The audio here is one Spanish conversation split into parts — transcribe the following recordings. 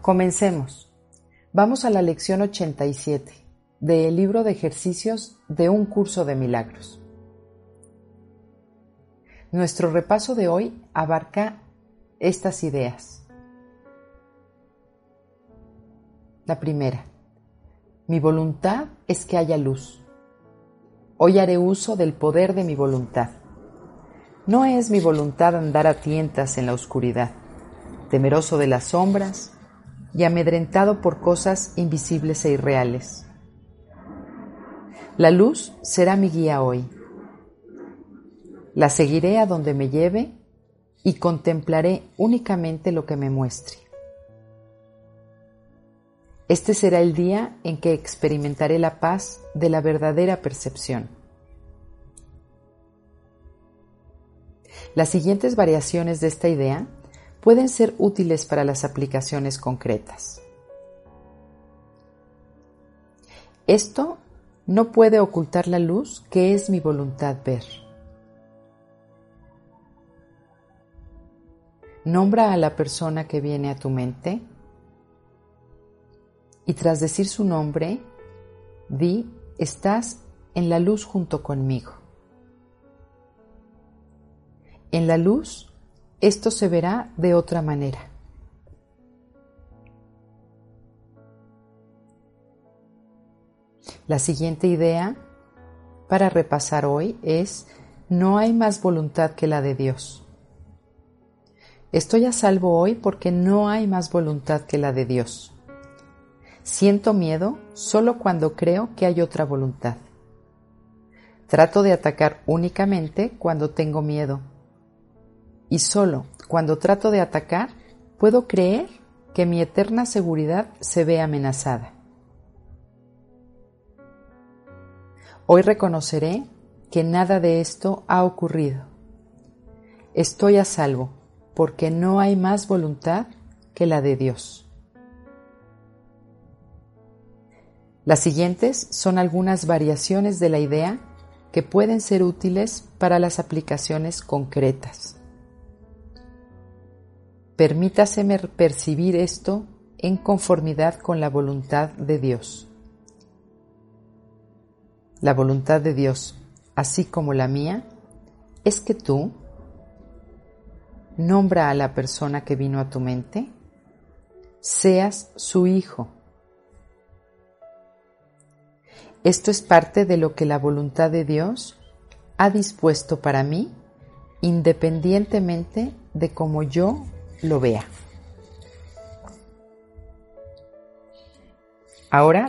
Comencemos. Vamos a la lección 87 del libro de ejercicios de un curso de milagros. Nuestro repaso de hoy abarca estas ideas. La primera, mi voluntad es que haya luz. Hoy haré uso del poder de mi voluntad. No es mi voluntad andar a tientas en la oscuridad, temeroso de las sombras, y amedrentado por cosas invisibles e irreales. La luz será mi guía hoy. La seguiré a donde me lleve y contemplaré únicamente lo que me muestre. Este será el día en que experimentaré la paz de la verdadera percepción. Las siguientes variaciones de esta idea pueden ser útiles para las aplicaciones concretas. Esto no puede ocultar la luz que es mi voluntad ver. Nombra a la persona que viene a tu mente y tras decir su nombre, di, estás en la luz junto conmigo. En la luz esto se verá de otra manera. La siguiente idea para repasar hoy es, no hay más voluntad que la de Dios. Estoy a salvo hoy porque no hay más voluntad que la de Dios. Siento miedo solo cuando creo que hay otra voluntad. Trato de atacar únicamente cuando tengo miedo y solo cuando trato de atacar puedo creer que mi eterna seguridad se ve amenazada. Hoy reconoceré que nada de esto ha ocurrido. Estoy a salvo porque no hay más voluntad que la de Dios. Las siguientes son algunas variaciones de la idea que pueden ser útiles para las aplicaciones concretas. Permítaseme percibir esto en conformidad con la voluntad de Dios. La voluntad de Dios, así como la mía, es que tú nombra a la persona que vino a tu mente, seas su hijo. Esto es parte de lo que la voluntad de Dios ha dispuesto para mí, independientemente de cómo yo lo vea. Ahora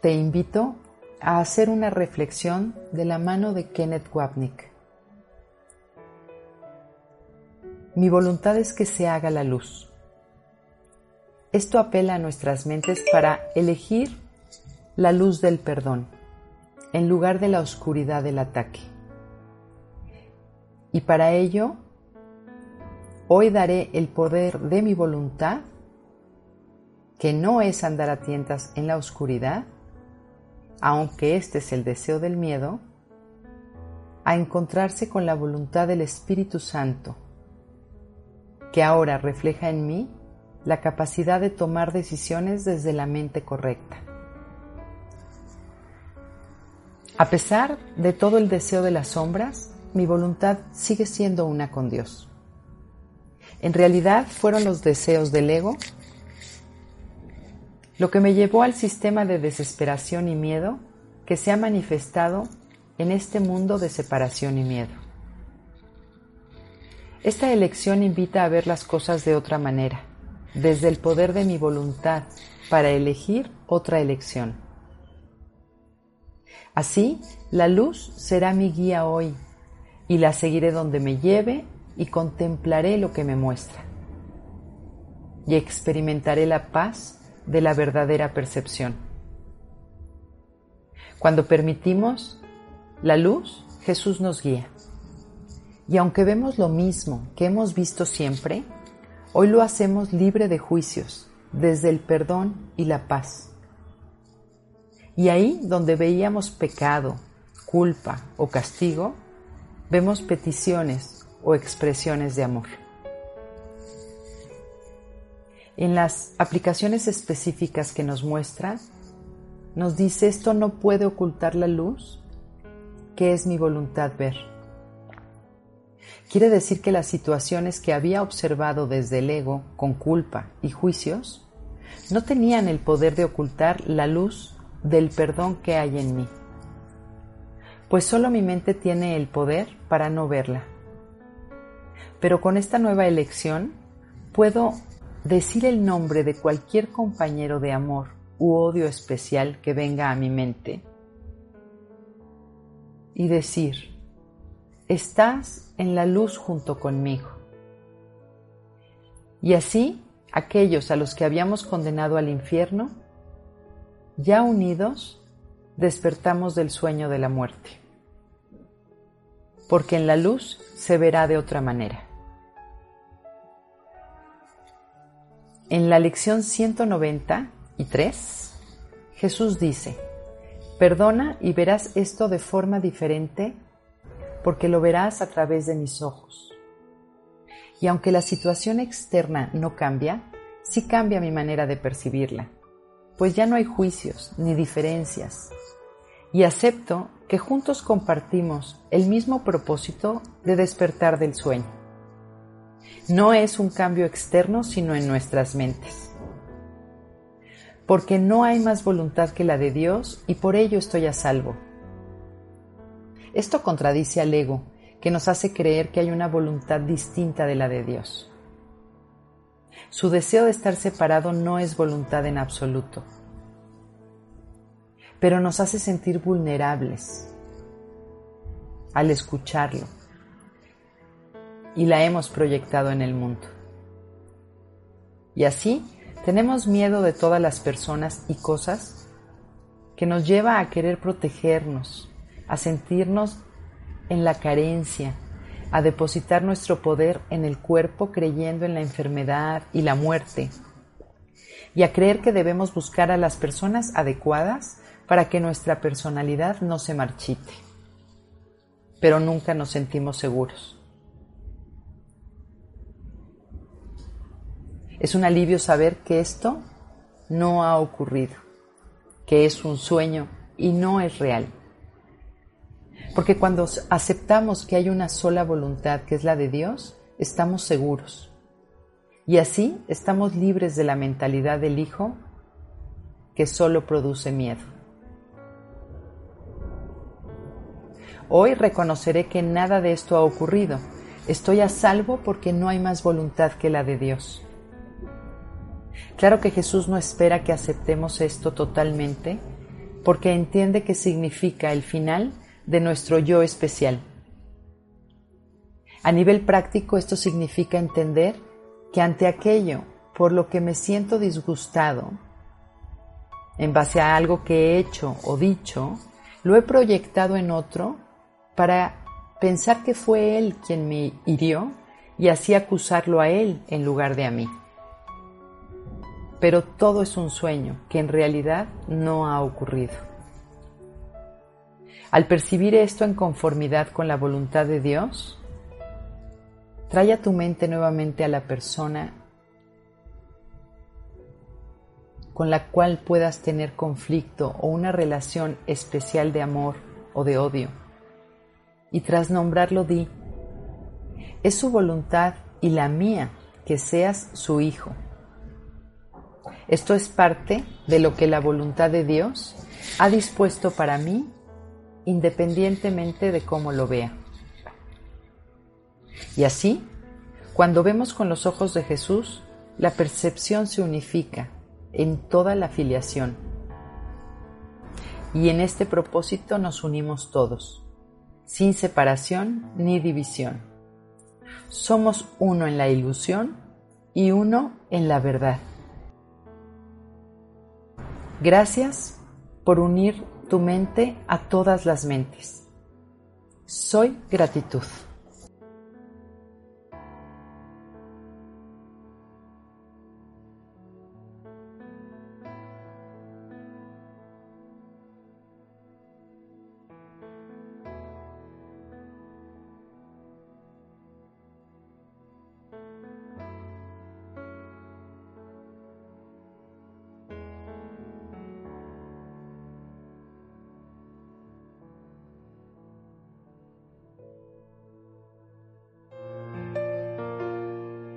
te invito a hacer una reflexión de la mano de Kenneth Wapnick. Mi voluntad es que se haga la luz. Esto apela a nuestras mentes para elegir la luz del perdón en lugar de la oscuridad del ataque. Y para ello Hoy daré el poder de mi voluntad, que no es andar a tientas en la oscuridad, aunque este es el deseo del miedo, a encontrarse con la voluntad del Espíritu Santo, que ahora refleja en mí la capacidad de tomar decisiones desde la mente correcta. A pesar de todo el deseo de las sombras, mi voluntad sigue siendo una con Dios. En realidad fueron los deseos del ego lo que me llevó al sistema de desesperación y miedo que se ha manifestado en este mundo de separación y miedo. Esta elección invita a ver las cosas de otra manera, desde el poder de mi voluntad para elegir otra elección. Así, la luz será mi guía hoy y la seguiré donde me lleve y contemplaré lo que me muestra. Y experimentaré la paz de la verdadera percepción. Cuando permitimos la luz, Jesús nos guía. Y aunque vemos lo mismo que hemos visto siempre, hoy lo hacemos libre de juicios, desde el perdón y la paz. Y ahí donde veíamos pecado, culpa o castigo, vemos peticiones o expresiones de amor. En las aplicaciones específicas que nos muestra, nos dice esto no puede ocultar la luz que es mi voluntad ver. Quiere decir que las situaciones que había observado desde el ego con culpa y juicios no tenían el poder de ocultar la luz del perdón que hay en mí, pues solo mi mente tiene el poder para no verla. Pero con esta nueva elección puedo decir el nombre de cualquier compañero de amor u odio especial que venga a mi mente y decir, estás en la luz junto conmigo. Y así, aquellos a los que habíamos condenado al infierno, ya unidos, despertamos del sueño de la muerte. Porque en la luz se verá de otra manera. En la lección 193, Jesús dice, Perdona y verás esto de forma diferente porque lo verás a través de mis ojos. Y aunque la situación externa no cambia, sí cambia mi manera de percibirla, pues ya no hay juicios ni diferencias. Y acepto que juntos compartimos el mismo propósito de despertar del sueño. No es un cambio externo, sino en nuestras mentes porque no hay más voluntad que la de Dios y por ello estoy a salvo. Esto contradice al ego, que nos hace creer que hay una voluntad distinta de la de Dios. Su deseo de estar separado no es voluntad en absoluto, pero nos hace sentir vulnerables al escucharlo y la hemos proyectado en el mundo. Y así tenemos miedo de todas las personas y cosas que nos lleva a querer protegernos, a sentirnos en la carencia, a depositar nuestro poder en el cuerpo creyendo en la enfermedad y la muerte, y a creer que debemos buscar a las personas adecuadas para que nuestra personalidad no se marchite. Pero nunca nos sentimos seguros. Es un alivio saber que esto no ha ocurrido, que es un sueño y no es real. Porque cuando aceptamos que hay una sola voluntad, que es la de Dios, estamos seguros. Y así estamos libres de la mentalidad del Hijo que solo produce miedo. Hoy reconoceré que nada de esto ha ocurrido. Estoy a salvo porque no hay más voluntad que la de Dios. Claro que Jesús no espera que aceptemos esto totalmente porque entiende que significa el final de nuestro yo especial. A nivel práctico esto significa entender que ante aquello por lo que me siento disgustado, en base a algo que he hecho o dicho, lo he proyectado en otro para pensar que fue él quien me hirió y así acusarlo a él en lugar de a mí pero todo es un sueño que en realidad no ha ocurrido. Al percibir esto en conformidad con la voluntad de Dios, trae a tu mente nuevamente a la persona con la cual puedas tener conflicto o una relación especial de amor o de odio. Y tras nombrarlo di, es su voluntad y la mía que seas su hijo esto es parte de lo que la voluntad de Dios ha dispuesto para mí independientemente de cómo lo vea. Y así, cuando vemos con los ojos de Jesús, la percepción se unifica en toda la filiación. Y en este propósito nos unimos todos, sin separación ni división. Somos uno en la ilusión y uno en la verdad. Gracias por unir tu mente a todas las mentes. Soy gratitud.